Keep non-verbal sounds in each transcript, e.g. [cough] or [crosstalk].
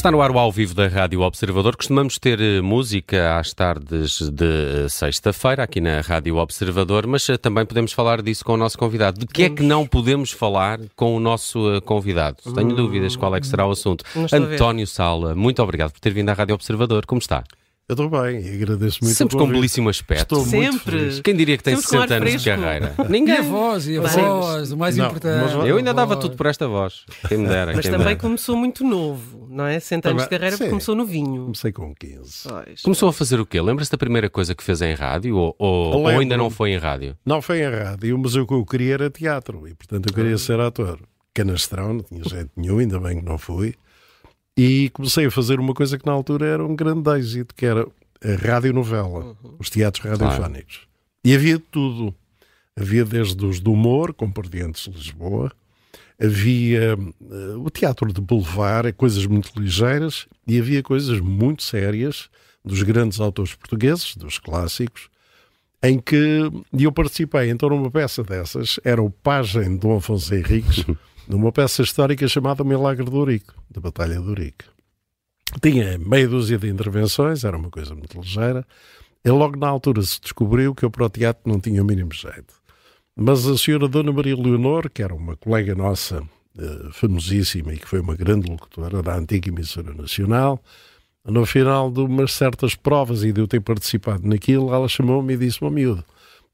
Está no ar o ao vivo da Rádio Observador. Costumamos ter eh, música às tardes de sexta-feira aqui na Rádio Observador, mas eh, também podemos falar disso com o nosso convidado. De que é que não podemos falar com o nosso eh, convidado? Tenho dúvidas qual é que será o assunto. António Sala, muito obrigado por ter vindo à Rádio Observador. Como está? Eu estou bem e agradeço muito Sempre com um belíssimo aspecto. Estou muito Sempre. feliz. Quem diria que tem Sempre com 60 ar anos de carreira? [laughs] E a Ninguém. voz, e a Mas- voz, o mais Não, importante. mas- Eu ainda dava Voz. tudo por esta voz. Quem me dera. Mas também dera. começou muito novo, não é? 100 anos de carreira, sim. começou novinho. Comecei com 15. Pois. Começou a fazer o quê? Lembra-se da primeira coisa que fez em rádio? Ou, ou- ou ainda não foi em rádio? Não foi em rádio, mas o que eu queria era teatro e, portanto, eu queria ser ator. Canastrão, não tinha jeito nenhum, ainda bem que não fui. E comecei a fazer uma coisa que na altura era um grande êxito, que era a radionovela, os teatros radiofónicos. E havia tudo. Havia desde os do humor, com Compardientes de Lisboa, havia eh, o teatro de boulevard, coisas muito ligeiras, e havia coisas muito sérias dos grandes autores portugueses, dos clássicos, em que e eu participei. Então, numa peça dessas, era o pajem de Dom Afonso Henriques, [laughs] numa peça histórica chamada Milagre do Ourique, da Batalha do Ourique. Tinha meia dúzia de intervenções, era uma coisa muito ligeira. E logo na altura se descobriu que eu para o teatro não tinha o mínimo jeito. Mas a senhora Dona Maria Leonor, que era uma colega nossa, eh, famosíssima e que foi uma grande locutora da antiga emissora nacional, no final de umas certas provas e de eu ter participado naquilo, ela chamou-me e disse: Meu miúdo,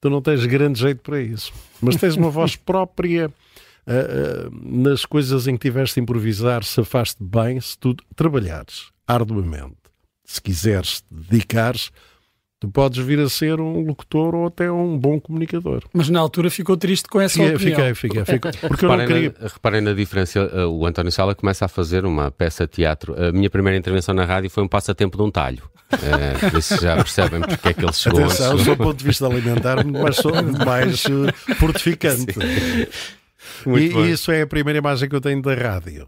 tu não tens grande jeito para isso, mas tens uma voz [laughs] própria ah, ah, nas coisas em que tiveste a improvisar, se afaste bem, se tu trabalhares arduamente, se quiseres te dedicares, tu podes vir a ser um locutor ou até um bom comunicador. Mas na altura ficou triste com essa Fiquei, opinião. fiquei, fiquei, fiquei, [laughs] porque eu não Reparem queria. na, reparem na diferença. uh, O António Sala começa a fazer uma peça de teatro. A minha primeira intervenção na rádio foi um passatempo de um talho. Uh, por isso já percebem porque é que ele chegou Atenção, do ponto de vista alimentar, mas sou [laughs] mais eh, fortificante. Muito e, bem. e isso é a primeira imagem que eu tenho da rádio.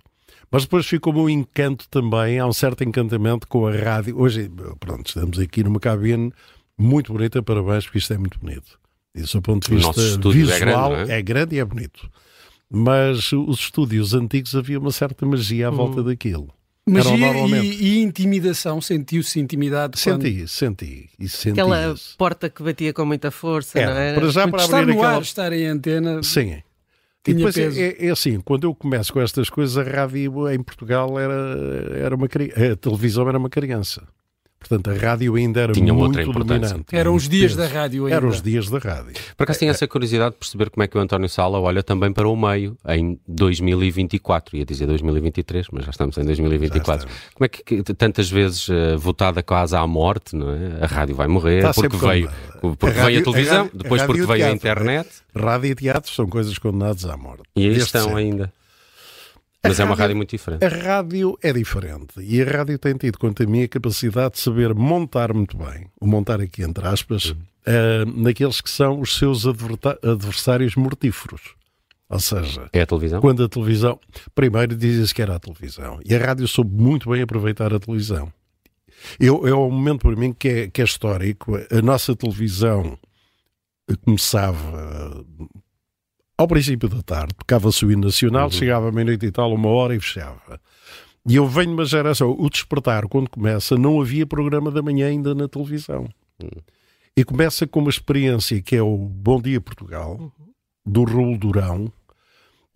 Mas depois ficou-me um encanto também, há um certo encantamento com a rádio. Hoje, pronto, estamos aqui numa cabine muito bonita, parabéns, porque isto é muito bonito. Isso do ponto de O vista estúdio é visual grande, não é? grande e é bonito. Mas os estúdios antigos havia uma certa magia à volta daquilo. Mas Eram e, normalmente. e, e intimidação? Sentiu-se intimidade? quando- Senti, senti. E senti Aquela porta que batia com muita força, Era, não era? para já para estar abrir no aquela ar, estar em antena, Sim. E depois é, é- é assim, quando eu começo com estas coisas, a rádio em Portugal era, era uma cri- a televisão era uma criança. Portanto, a rádio ainda era Tinha muito dominante. Eram os dias da rádio ainda. Eram os dias da rádio. Por acaso tenho essa curiosidade de perceber como é que o António Sala olha também para o meio em 2024. Ia dizer 2023, mas já estamos em 2024. Já Como é que, tantas vezes eh, votada quase à morte, não é? A rádio vai morrer Está porque veio, condenada. porque A veio rádio- a televisão, a rádio- depois a porque veio a teatro, internet Rádio e teatro são coisas condenadas à morte. e aí Desde estão sempre. ainda. Mas é uma rádio- rádio muito diferente. A rádio é diferente e a rádio tem tido, quanto a mim, a capacidade de saber montar muito bem, o montar aqui entre aspas, eh, naqueles que são os seus adversários mortíferos. Ou seja, É a televisão? quando a televisão. Primeiro dizem-se que era a televisão. E a rádio soube muito bem aproveitar a televisão. Eu, é um momento para mim que é, que é histórico. A nossa televisão começava ao princípio da tarde, tocava-se o hino nacional, chegava à meia-noite e tal, uma hora e fechava. E eu venho de uma geração, o despertar, quando começa, não havia programa da manhã ainda na televisão. E começa com uma experiência que é o Bom Dia Portugal, do Raul Durão,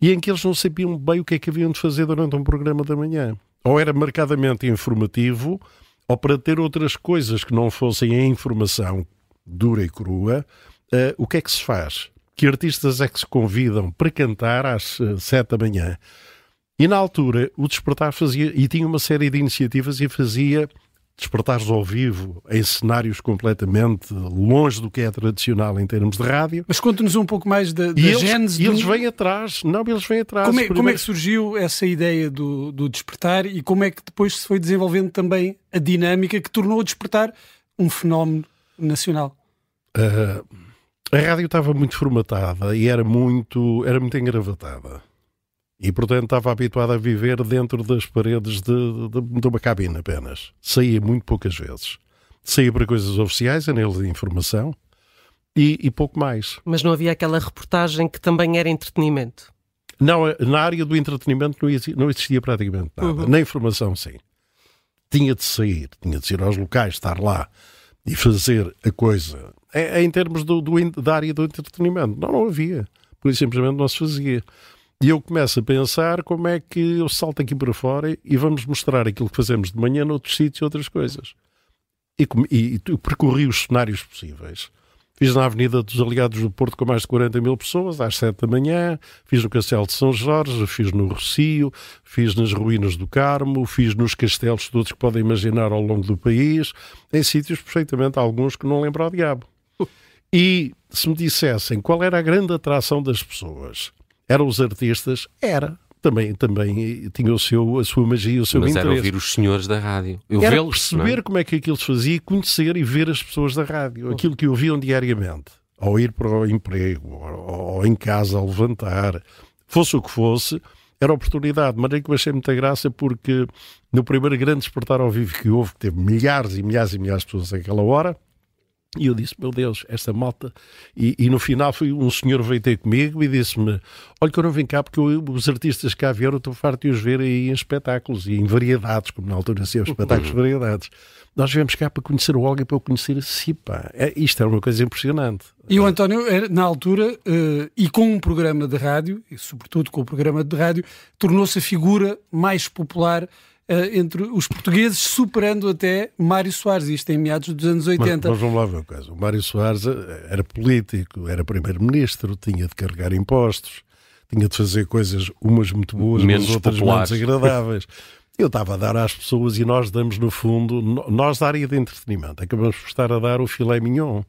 e em que eles não sabiam bem o que é que haviam de fazer durante um programa da manhã. Ou era marcadamente informativo, ou para ter outras coisas que não fossem a informação dura e crua, eh, o que é que se faz? Que artistas é que se convidam para cantar às eh, sete da manhã? E na altura o Despertar fazia, e tinha uma série de iniciativas e fazia despertares ao vivo em cenários completamente longe do que é tradicional em termos de rádio. Mas conte-nos um pouco mais da, da E eles, e eles do- vêm atrás, não, eles vêm atrás. como, é, como é que surgiu essa ideia do, do despertar e como é que depois se foi desenvolvendo também a dinâmica que tornou o despertar um fenómeno nacional? Ah, a rádio estava muito formatada e era muito, era muito engravatada. E, portanto, estava habituada a viver dentro das paredes de, de, de uma cabine apenas. Saía muito poucas vezes. Saía para coisas oficiais, aneles de informação e, e pouco mais. Mas não havia aquela reportagem que também era entretenimento. Não, na área do entretenimento não existia, não existia praticamente nada. Uhum. Na informação, sim. tinha de sair, tinha de ir aos locais, estar lá e fazer a coisa é, é em termos do, do, da área do entretenimento. Não, não havia. Por isso simplesmente não se fazia. E eu começo a pensar como é que eu salto aqui para fora e vamos mostrar aquilo que fazemos de manhã noutros sítios e outras coisas. E, e, e percorri os cenários possíveis. Fiz na Avenida dos Aliados do Porto com mais de 40 mil pessoas, às 7 da manhã. Fiz no Castelo de São Jorge, fiz no Rocio, fiz nas Ruínas do Carmo, fiz nos castelos todos que podem imaginar ao longo do país, em sítios perfeitamente alguns que não lembro ao diabo. E se me dissessem qual era a grande atração das pessoas, eram os artistas, era também, também tinha o seu, a sua magia, o seu Mas interesse. era ouvir os senhores da rádio. Eu era perceber é? como é que aquilo se fazia, conhecer e ver as pessoas da rádio, aquilo que ouviam diariamente, ao ir para o emprego, ou, ou em casa, ao levantar, fosse o que fosse, era oportunidade. Mas é que eu achei muita graça porque no primeiro grande despertar ao vivo que houve, que teve milhares e milhares e milhares de pessoas naquela hora, e eu disse, meu Deus, esta malta. E, e no final foi um senhor veio ter comigo e disse-me: Olha, que eu não vim cá porque eu, os artistas que cá vieram estou farto de os ver aí em espetáculos e em variedades, como na altura se espetáculos de [laughs] variedades. Nós viemos cá para conhecer o Olga e para o conhecer a si, pá. É, isto é uma coisa impressionante. E o António, era, na altura, eh, e com um programa de rádio, e sobretudo com o programa de rádio, tornou-se a figura mais popular eh, entre os portugueses, superando até Mário Soares, isto em meados dos anos 80. Mas, mas vamos lá ver uma coisa. O Mário Soares eh, era político, era primeiro-ministro, tinha de carregar impostos, tinha de fazer coisas, umas muito boas, Menos mas outras populares. menos agradáveis. [laughs] Eu estava a dar às pessoas e nós damos, no fundo, nós da área de entretenimento, acabamos por estar a dar o filé mignon.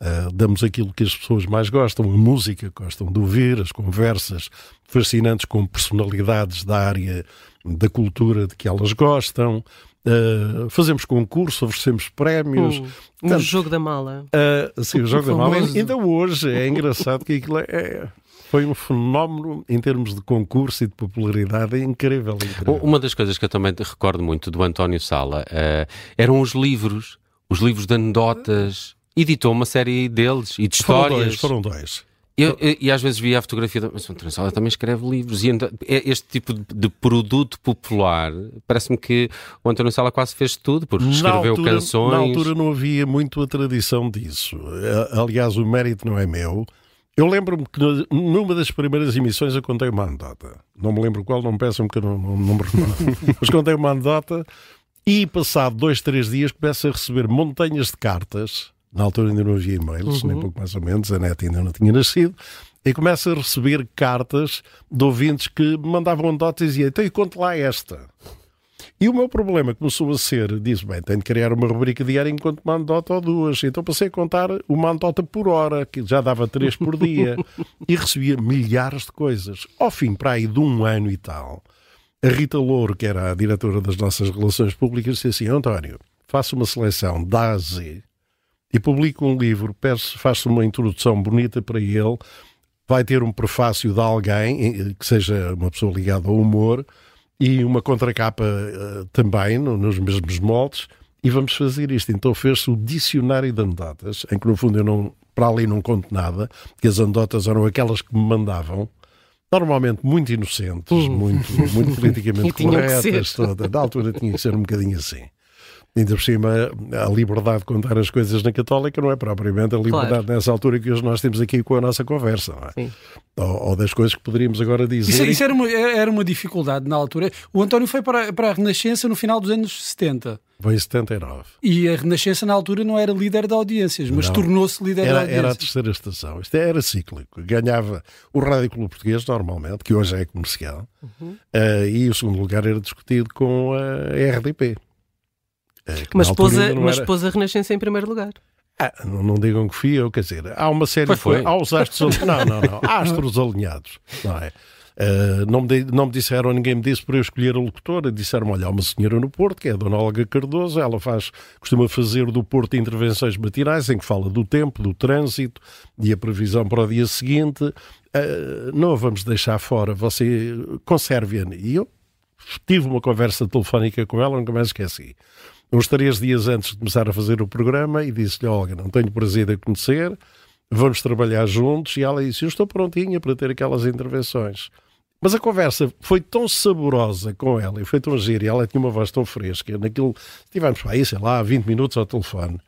Uh, damos aquilo que as pessoas mais gostam, a música que gostam de ouvir, as conversas fascinantes com personalidades da área da cultura de que elas gostam. Uh, fazemos concurso, oferecemos prémios. Um, um Portanto, jogo da mala. Uh, sim, o jogo da mala. Ainda hoje é engraçado que aquilo é, é- foi um fenómeno em termos de concurso e de popularidade incrível. incrível. Uma das coisas que eu também recordo muito do António Sala eh, eram os livros, os livros de anedotas. Editou uma série deles e de foram histórias. dois, foram dois. Eu- eu- e às vezes via a fotografia, da- mas o António Sala também escreve livros. E é- este tipo de, de produto popular, parece-me que o António Sala quase fez tudo, porque escreveu altura, canções. Na altura não havia muito a tradição disso. Aliás, o mérito não é meu. Eu lembro-me que numa das primeiras emissões eu contei uma anedota. Não me lembro qual, não me peçam que eu não, não, não me recordo. [laughs] Mas contei uma anedota e passado dois, três dias começo a receber montanhas de cartas. Na altura ainda não havia e-mails, nem pouco mais ou menos, a net ainda não tinha nascido. E começo a receber cartas de ouvintes que me mandavam anedotas e diziam, então e conte lá esta. E o meu problema começou a ser, disse, bem, tenho de criar uma rubrica diária enquanto uma anedota ou duas. Então passei a contar uma anedota por hora, que já dava três por dia. [laughs] e recebia milhares de coisas. Ao fim, para aí de um ano e tal, a Rita Louro, que era a diretora das nossas relações públicas, disse assim, António, faça uma seleção da A a Z e publica um livro, faça uma introdução bonita para ele, vai ter um prefácio de alguém eh, que seja uma pessoa ligada ao humor e uma contracapa eh, também, no- nos mesmos moldes, e vamos fazer isto. Então fez-se o dicionário de anedotas, em que no fundo eu não, para ali não conto nada, que as anedotas eram aquelas que me mandavam, normalmente muito inocentes, muito, muito [laughs] E politicamente corretas, toda. Na altura tinha que ser um bocadinho assim. Ainda por cima, a liberdade de contar as coisas na Católica não é propriamente a liberdade Claro. nessa altura que hoje nós temos aqui com a nossa conversa, não é? Sim. Ou, ou das coisas que poderíamos agora dizer. Isso, isso era, uma, era uma dificuldade na altura. O António foi para, para a Renascença no final dos anos 70. Foi em 79. E a Renascença na altura não era líder de audiências, mas tornou-se líder de Era, audiências. era a terceira estação. Isto era cíclico. Ganhava o Rádio Clube Português, normalmente, que hoje é comercial, Uhum. eh, e o segundo lugar era discutido com a RDP. Eh, Mas pôs, a, mas era- pôs a Renascença em primeiro lugar. Ah, não, não digam que fui eu, quer dizer, há uma série Foi. Há os astros alinhados. Não, não, não. Astros alinhados. Não é? Ah, não, me não me disseram, ninguém me disse para eu escolher a locutora. Disseram: olha, há uma senhora no Porto, que é a Dona Olga Cardoso, ela faz, costuma fazer do Porto intervenções matinais em que fala do tempo, do trânsito e a previsão para o dia seguinte. Ah, não a vamos deixar fora, você conserve-a. E eu tive uma conversa telefónica com ela, nunca mais esqueci. Uns três dias antes de começar a fazer o programa, e disse-lhe: Olga, não tenho prazer em conhecer, vamos trabalhar juntos. E ela disse: Eu estou prontinha para ter aquelas intervenções. Mas a conversa foi tão saborosa com ela e foi tão gira e ela tinha uma voz tão fresca. Naquilo, estivemos para aí, sei lá, 20 minutos ao telefone,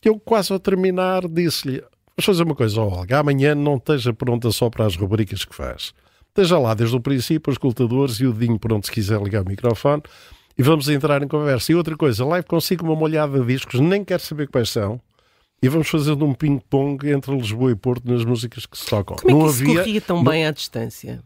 que eu quase ao terminar disse-lhe: Vamos fazer uma coisa, Olga, amanhã não esteja pronta só para as rubricas que faz. Esteja lá desde o princípio, os escutadores e o dedinho pronto se quiser ligar o microfone e vamos entrar em conversa. E outra coisa, live consigo uma molhada de discos, nem quero saber quais são. E vamos fazendo um ping-pong entre Lisboa e Porto nas músicas que se tocam. Como é que não isso havia corria tão bem à distância?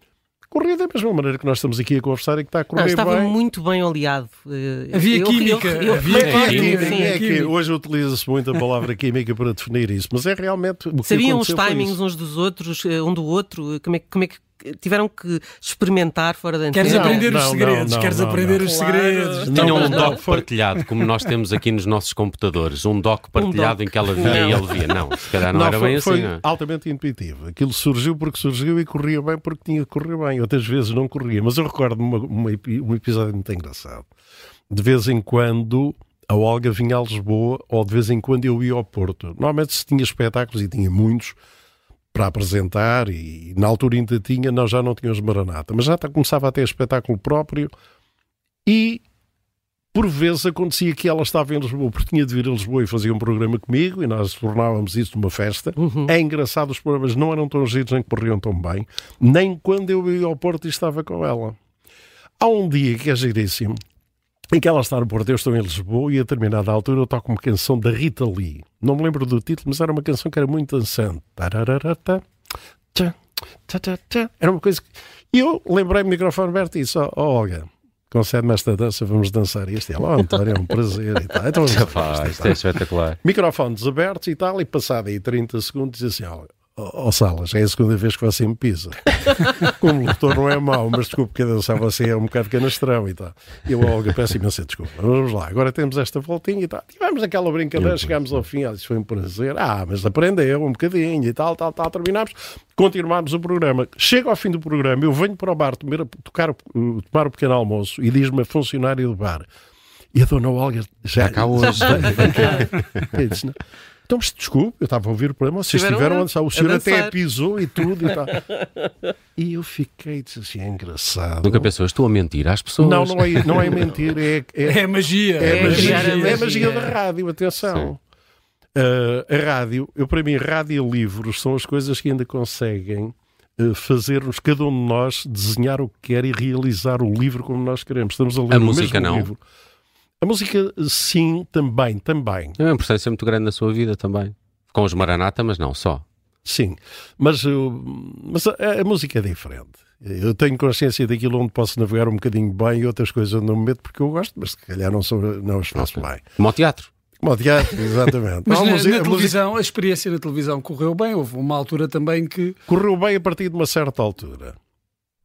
corria da mesma maneira que nós estamos aqui a conversar e que está a correr Não, estava bem. muito bem oleado. Eh, Havia eu- química, eu- eu- havia que, química, sim. é que química. hoje utiliza-se muito a palavra química para definir isso, mas é realmente o que Sabiam os timings uns dos outros, eh, um do outro? Como é, como é que tiveram que experimentar fora da Queres antena? Não, aprender os não, segredos, não, queres não, aprender não. os Claro. segredos. Não, Tinham um doc foi- partilhado, como nós temos aqui nos nossos computadores. Um doc partilhado doc. em que ela via e ele via. Não, se calhar não, Não, era foi, bem foi assim. não é? altamente intuitivo. Aquilo surgiu porque surgiu e corria bem porque tinha que correr bem. Outras vezes não corria. Mas eu recordo uma, uma um episódio muito engraçado. De vez em quando a Olga vinha a Lisboa ou de vez em quando eu ia ao Porto. Normalmente se tinha espetáculos e tinha muitos para apresentar e na altura ainda tinha, nós já não tínhamos Maranata, mas já tá- começava a ter espetáculo próprio e por vezes acontecia que ela estava em Lisboa, porque tinha de vir a Lisboa e fazia um programa comigo e nós tornávamos isso uma festa. Uhum. É engraçado, os programas não eram tão giros nem corriam tão bem, nem quando eu ia ao Porto e estava com ela. Há um dia que é giríssimo, em que ela está no Porto, eu estou em Lisboa e a determinada altura eu toco uma canção da Rita Lee. Não me lembro do título, mas era uma canção que era muito dançante. Era uma coisa que... E eu lembrei-me do microfone aberto e disse, ó ó, Olga, concede-me esta dança, vamos dançar isto. E ela, oh, António, é um prazer e tal. Então, [laughs] Pá, isto é espetacular. microfones abertos e tal, e passado aí 30 segundos diz assim, ó, ó, ó, Salas, é a segunda vez que você me pisa. [laughs] Como locutor não é mau, mas desculpe que a dançar você é um bocado canastrão e tal. E eu, Olga, peço imensa desculpa. Vamos lá, agora temos esta voltinha e tal. Tivemos aquela brincadeira, chegámos ao fim, ela disse, foi um prazer. Ah, mas aprendeu um bocadinho e tal, tal, tal. Terminámos, continuámos o programa. Chega ao fim do programa, eu venho para o bar tomar, tocar, o- tomar o pequeno almoço e diz-me a funcionária do bar, e a dona Olga já cá [laughs] hoje. Vem, Então, mas desculpe, eu estava a ouvir o programa, vocês Estiveram a- dançar, o a senhor até pisou e tudo e tal. [laughs] E eu fiquei, disse assim, é engraçado. Nunca pensou, estou a mentir às pessoas. Não, não é, não é mentir, é, é, É magia. é, É magia, a é magia da rádio, atenção. Ah, a rádio, eu para mim, rádio e livros são as coisas que ainda conseguem ah, fazer-nos, cada um de nós, desenhar o que quer e realizar o livro como nós queremos. Estamos a ler A o música mesmo não? livro. A música, sim, também, também. É uma importância muito grande na sua vida também. Com os Maranata, mas não só. Sim, mas, uh, mas a, a música é diferente. Eu tenho consciência daquilo onde posso navegar um bocadinho bem e outras coisas onde não me meto porque eu gosto, mas se calhar não, sou, não as faço bem. Como ao teatro. Como o teatro, exatamente. [laughs] Mas Não, na, música- na a música televisão, a experiência na televisão correu bem. Houve uma altura também que correu bem a partir de uma certa altura.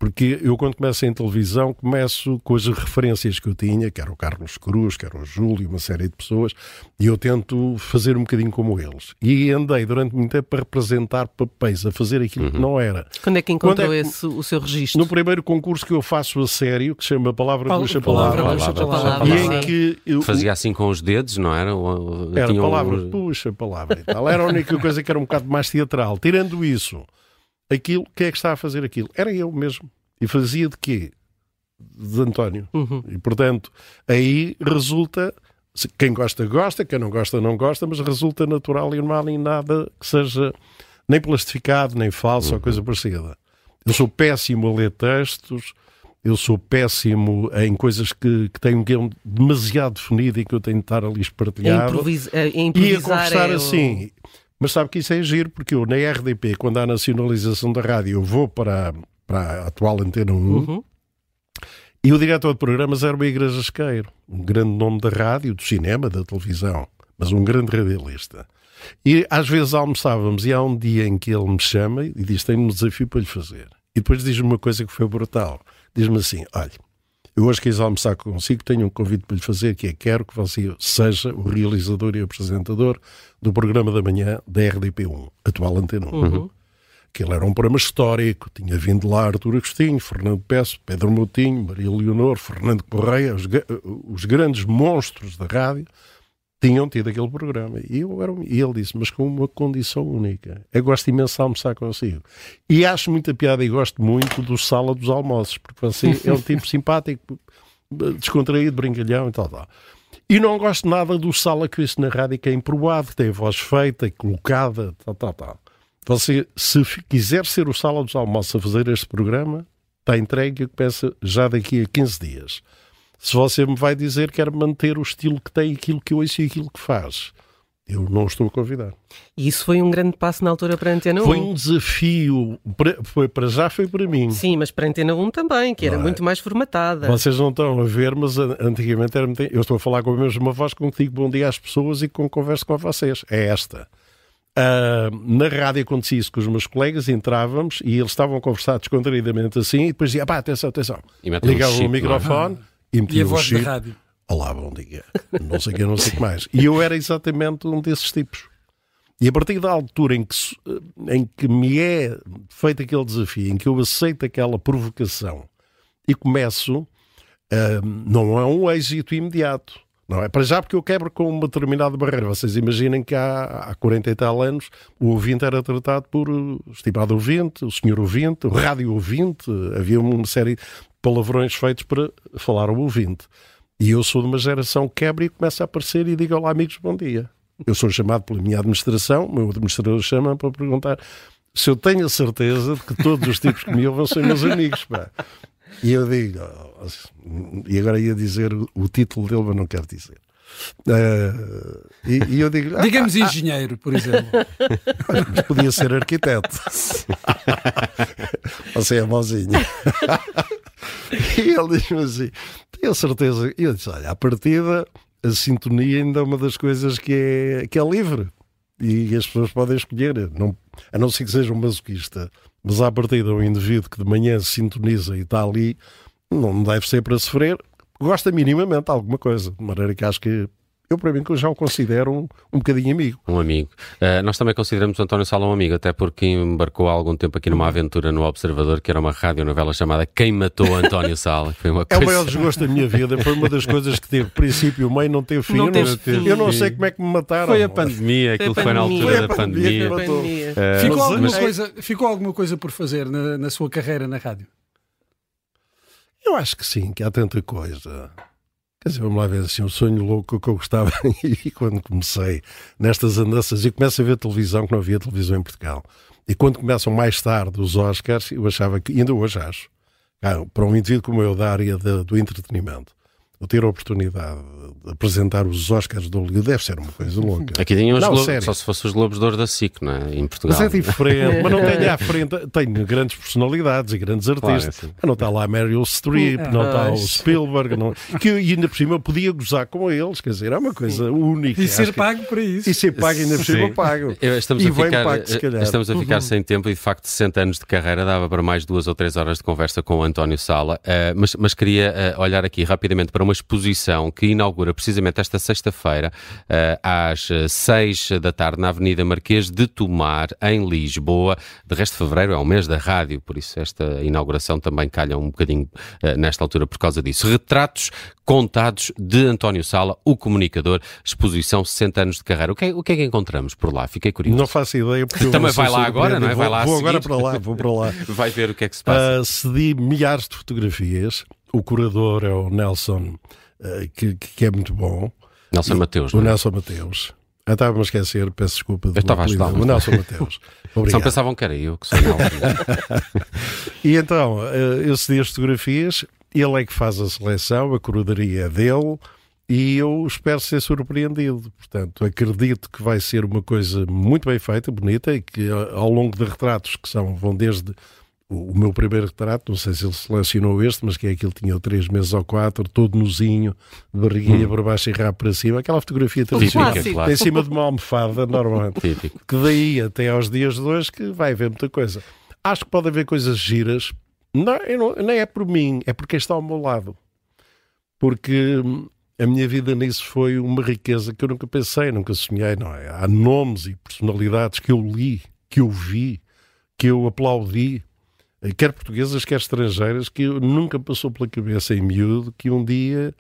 Porque eu, quando começo em televisão, começo com as referências que eu tinha, que era o Carlos Cruz, que era o Júlio, uma série de pessoas, e eu tento fazer um bocadinho como eles. E andei durante muito tempo a representar papéis, a fazer aquilo que não era. Quando é que encontrou é que- esse, o seu registro? No primeiro concurso que eu faço a sério, que se chama Palavra Pal- Puxa palavra, Palavra, puxa palavra, palavra. e em que eu, Fazia assim com os dedos, não era? Ou- era tinha um- palavra, puxa palavra e tal. Era a única coisa que era um bocado mais teatral. Tirando isso, aquilo, quem é que está a fazer aquilo? Era eu mesmo. E fazia de quê? De António. Uhum. E portanto, aí resulta. Quem gosta, gosta, quem não gosta, não gosta, mas resulta natural e não há ali nada que seja nem plastificado, nem falso ou coisa parecida. Eu sou péssimo a ler textos, eu sou péssimo em coisas que, que têm um guião demasiado definido e que eu tenho de estar ali É espartilhado. improvisa- é E a improvisar conversar é o- assim. Mas sabe que isso é giro, porque eu na RDP, quando há nacionalização da rádio, eu vou para, para a atual Antena 1 Uhum. e o diretor de programas era o Igreja Esqueiro, um grande nome da rádio, do cinema, da televisão, mas um grande radialista. E às vezes almoçávamos e há um dia em que ele me chama e diz: Tenho um desafio para lhe fazer. E depois diz-me uma coisa que foi brutal: diz-me assim, olha. Eu hoje quis almoçar consigo, tenho um convite para lhe fazer, que é quero que você seja o realizador e apresentador do programa da manhã da RDP1, atual Antena 1. Uhum. Aquilo era um programa histórico, tinha vindo lá Artur Agostinho, Fernando Peço, Pedro Moutinho, Maria Leonor, Fernando Correia, os, os grandes monstros da rádio, tinham tido aquele programa. E, eu era, e ele disse, mas com uma condição única. Eu gosto imenso de almoçar consigo. E acho muita piada e gosto muito do Sala dos Almoços, porque você é um tipo [laughs] simpático, descontraído, brincalhão e tal, tal. E não gosto nada do Sala que isso na rádio, que é improvável, que tem a voz feita, colocada, tal, tal, tal. Você, se quiser ser o Sala dos Almoços a fazer este programa, está entregue e começa já daqui a 15 dias. Se você me vai dizer que quer manter o estilo que tem, aquilo que ouço e aquilo que faz, eu não estou a convidar. E isso foi um grande passo na altura para a Antena 1. Foi um desafio, para, foi, para já foi para mim. Sim, mas para a Antena 1 também, que era é? muito mais formatada. Vocês não estão a ver, mas an- antigamente era muito... Eu estou a falar com a mesma voz com que digo bom dia às pessoas e com converso com vocês. É esta. Ah, na rádio acontecia isso com os meus colegas, entrávamos e eles estavam a conversar descontraídamente assim e depois dizia, pá, atenção, atenção. E um Ligavam chip, o é? microfone e E metiam a o voz da chip. rádio. Olá, bom dia. [laughs] Não sei o que, não sei o que mais. E eu era exatamente um desses tipos. E a partir da altura em que, se- em que me é feito aquele desafio, em que eu aceito aquela provocação e começo, ah, não é um êxito imediato. Não é para já porque eu quebro com uma determinada barreira. Vocês imaginem que há, há 40 e tal anos o ouvinte era tratado por uh, estimado ouvinte, o senhor ouvinte, o rádio ouvinte. Havia uma série de palavrões feitos para falar ao ouvinte. E eu sou de uma geração que quebra e começa a aparecer e digo olá amigos, bom dia. Eu sou chamado pela minha administração, o meu administrador chama para perguntar se eu tenho a certeza de que todos os tipos que me ouvem são meus amigos. Pá. E eu digo, oh, e agora ia dizer o, título dele, mas não quero dizer. Ah, e, e eu digo, ah, Digamos engenheiro, por exemplo. podia ser arquiteto. Você é mauzinho. e ele diz-me assim: tenho certeza. E eu disse: olha, à partida, a sintonia ainda é uma das coisas que é, que é livre. E as pessoas podem escolher, não, a não ser que seja um masoquista. Mas à partida, um indivíduo que de manhã se sintoniza e está ali, não deve ser para sofrer. Gosta minimamente de alguma coisa. De maneira que acho que eu, para mim, que eu já o considero um, um bocadinho amigo. Um amigo. Uh, nós também consideramos o António Sala um amigo, até porque embarcou há algum tempo aqui numa aventura no Observador, que era uma radionovela chamada Quem Matou António [laughs] Sala. Foi uma É o coisa... maior desgosto da minha vida. Foi uma das coisas que teve princípio, meio, não teve fim. Não eu, teve não, fim. eu não sei como é que me mataram. Foi a pandemia, aquilo foi, na pandemia. altura Foi a da pandemia pandemia. Pandemia. Uh, Ficou, mas- alguma mas- coisa, ficou alguma coisa por fazer na, na sua carreira na rádio? Eu acho que sim, que há tanta coisa. Quer dizer, vamos lá ver assim, um sonho louco que eu gostava [laughs] e quando comecei nestas andanças e começo a ver televisão, que não havia televisão em Portugal. E quando começam mais tarde os Oscars, eu achava que, ainda hoje acho, ah, para um indivíduo como eu da área de- do entretenimento, ter a oportunidade de apresentar os Oscars do Hollywood deve ser uma coisa louca. Aqui tinham os Não, Globos, sério. só se fosse os Globos de Ouro da SIC, não é? Em Portugal. Mas é diferente, mas não tenho à [laughs] frente, tenho grandes personalidades e grandes artistas. Claro, é assim. Mas não está lá a Meryl Streep, não está o. Spielberg, não, que eu, e ainda por cima eu podia gozar com eles, quer dizer, é uma coisa única. E ser que- pago para isso. E ser pago ainda por cima Sim. pago. Estamos, E a ficar, pago, se calhar. estamos a ficar Uhum. sem tempo e de facto 60 anos de carreira dava para mais duas ou três horas de conversa com o António Sala, Eh, mas, mas queria eh, olhar aqui rapidamente para uma exposição que inaugura precisamente esta sexta-feira eh, às eh, seis da tarde na Avenida Marquês de Tomar, em Lisboa. De resto, fevereiro é o mês da rádio, por isso esta inauguração também calha um bocadinho eh, nesta altura por causa disso. Retratos contados de António Sala, o comunicador, exposição 60 anos de carreira. O que é, o que, é que encontramos por lá? Fiquei curioso. Não faço ideia porque eu Também vou vai lá agora, não é? surpreendido. Vai lá Vou, vou agora para lá, vou para lá. [laughs] Vai ver o que é que se passa. Ah, cedi milhares de fotografias. O curador é o Nelson, ah, que, que é muito bom. Nelson Mateus, O não é? Nelson Mateus. Eu estava-me a esquecer, peço desculpa. Eu estava a ajudá-lo. O Nelson Mateus. [laughs] Só pensavam que era eu que sou. [laughs] E então, eh, eu cedi as fotografias, ele é que faz a seleção, a curadoria é dele, e eu espero ser surpreendido. Portanto, acredito que vai ser uma coisa muito bem feita, bonita, e que eh, ao longo de retratos que são, vão desde o o meu primeiro retrato, não sei se ele selecionou este, mas que é aquele que tinha três meses ou quatro, todo nozinho, de barriguinha para baixo e rabo para cima, aquela fotografia tradicional, claro. em cima de uma almofada, normalmente Típico. que daí até aos dias de hoje que vai haver muita coisa. Acho que pode haver coisas giras. Não, não, nem é por mim, é porque está ao meu lado. Porque hum, a minha vida nisso foi uma riqueza que eu nunca pensei, nunca sonhei. Não é? Há nomes e personalidades que eu li, que eu vi, que eu aplaudi, quer portuguesas, quer estrangeiras, que nunca passou pela cabeça em miúdo que um dia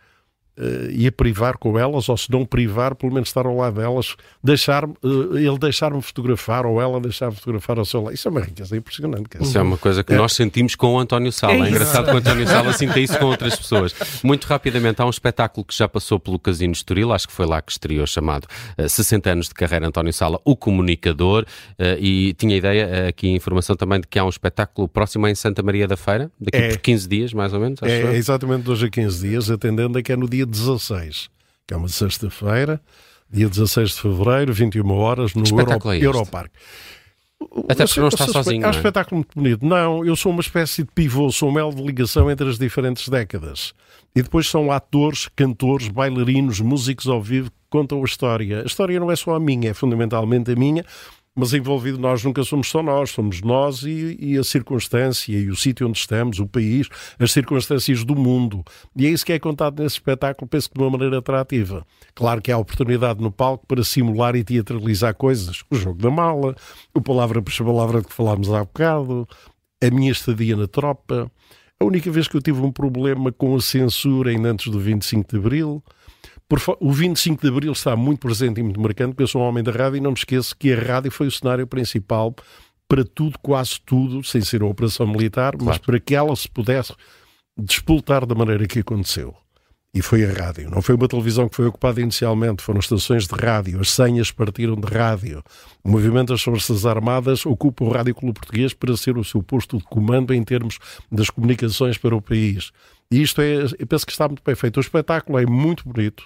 uh, ia privar com elas, ou se não privar, pelo menos estar ao lado delas, deixar, uh, ele deixar-me fotografar ou ela deixar-me fotografar ao seu lado. Isso é uma riqueza impressionante. Isso é uma coisa que é. nós sentimos com o António Sala. É, é engraçado que o António Sala sinta isso com outras pessoas. Muito rapidamente, há um espetáculo que já passou pelo Casino Estoril, acho que foi lá que estreou, chamado uh, 60 anos de carreira António Sala, o comunicador, uh, e tinha ideia, aqui informação também de que há um espetáculo próximo em Santa Maria da Feira, daqui é. por 15 dias, mais ou menos. É, é, exatamente dois a 15 dias, atendendo a que é no dia 16, que é uma sexta-feira, dia 16 de fevereiro, 21 horas, no Euro, é Europarque. Até porque não está sozinho. É um espetáculo muito bonito. Não, eu sou uma espécie de pivô, sou um mel de ligação entre as diferentes décadas. E depois são atores, cantores, bailarinos, músicos ao vivo que contam a história. A história não é só a minha, é fundamentalmente a minha, mas envolvido nós nunca somos só nós, somos nós e, e, a circunstância e o sítio onde estamos, o país, as circunstâncias do mundo. E é isso que é contado nesse espetáculo, penso que de uma maneira atrativa. Claro que há oportunidade no palco para simular e teatralizar coisas. O jogo da mala, o palavra por palavra de que falámos há bocado, a minha estadia na tropa. A única vez que eu tive um problema com a censura ainda antes do 25 de Abril por, o 25 de Abril está muito presente e muito marcante, porque eu sou um homem da rádio e não me esqueço que a rádio foi o cenário principal para tudo, quase tudo, sem ser a operação militar, claro. mas para que ela se pudesse despoltar da maneira que aconteceu. E foi a rádio. Não foi uma televisão que foi ocupada inicialmente, foram estações de rádio, as senhas partiram de rádio. O movimento das Forças Armadas ocupa o Rádio Clube Português para ser o seu posto de comando em termos das comunicações para o país. E isto é, eu penso que está muito bem feito. O espetáculo é muito bonito,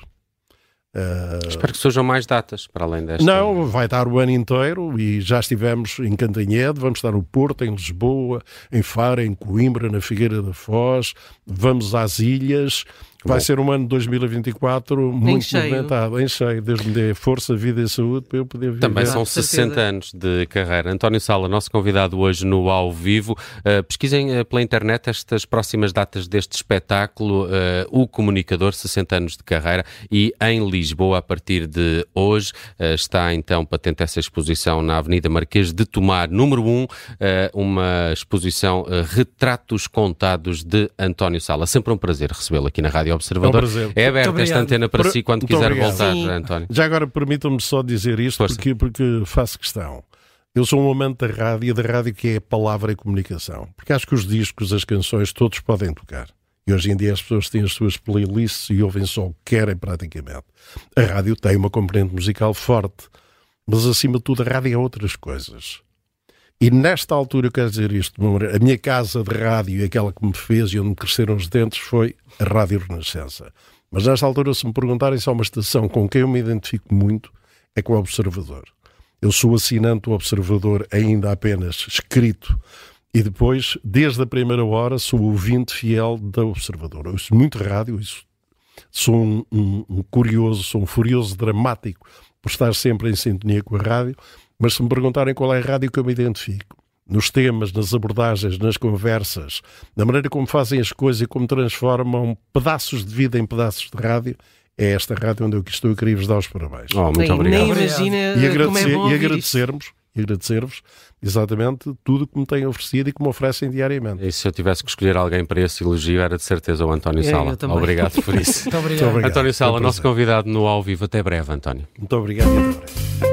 Uh... Espero que surjam mais datas para além desta. Não, vai estar o ano inteiro e já estivemos em Cantanhede, vamos estar no Porto, em Lisboa, em Faro, em Coimbra, na Figueira da Foz, vamos às ilhas. Vai Bom. ser um ano de 2024 muito cheio. movimentado, em cheio. Deus me dê força, vida e saúde para eu poder viver. Também são 60 anos de carreira. António Sala, nosso convidado hoje no Ao Vivo. Uh, pesquisem uh, pela internet estas próximas datas deste espetáculo, uh, O Comunicador, 60 anos de carreira, e em Lisboa, a partir de hoje, está então patente essa exposição na Avenida Marquês de Tomar, número 1, uma exposição Retratos Contados de António Sala. Sempre um prazer recebê-lo aqui na Rádio Observador. É, é aberta esta antena para si quando quiser obrigado. voltar, Sim. António. Já agora permitam-me só dizer isto, porque, porque faço questão. Eu sou um amante da rádio e da rádio que é a palavra e comunicação. Porque acho que os discos, as canções, todos podem tocar. E hoje em dia as pessoas têm as suas playlists e ouvem só o que querem praticamente. A rádio tem uma componente musical forte, mas acima de tudo a rádio é outras coisas. E nesta altura, eu quero dizer isto, a minha casa de rádio, aquela que me fez e onde cresceram os dentes, foi a Rádio Renascença. Mas nesta altura, se me perguntarem se há uma estação com quem eu me identifico muito, é com o Observador. Eu sou assinante do Observador ainda apenas escrito e depois, desde a primeira hora, sou ouvinte fiel da Observador. Eu sou muito rádio, isso. sou um, um, um curioso, sou um furioso dramático por estar sempre em sintonia com a rádio mas se me perguntarem qual é a rádio que eu me identifico, nos temas, nas abordagens, nas conversas, na maneira como fazem as coisas e como transformam pedaços de vida em pedaços de rádio, é esta rádio onde eu estou. Eu queria vos dar os parabéns. Oh, muito nem, obrigado. Nem imagina e agradecer, é e agradecermos e agradecer-vos exatamente tudo que me têm oferecido e que me oferecem diariamente. E se eu tivesse que escolher alguém para esse elogio, era de certeza o António é, Sala. Obrigado por [laughs] isso. Muito obrigado. Muito obrigado. António Sala, nosso convidado no ao vivo. Até breve, António. Muito obrigado e até breve.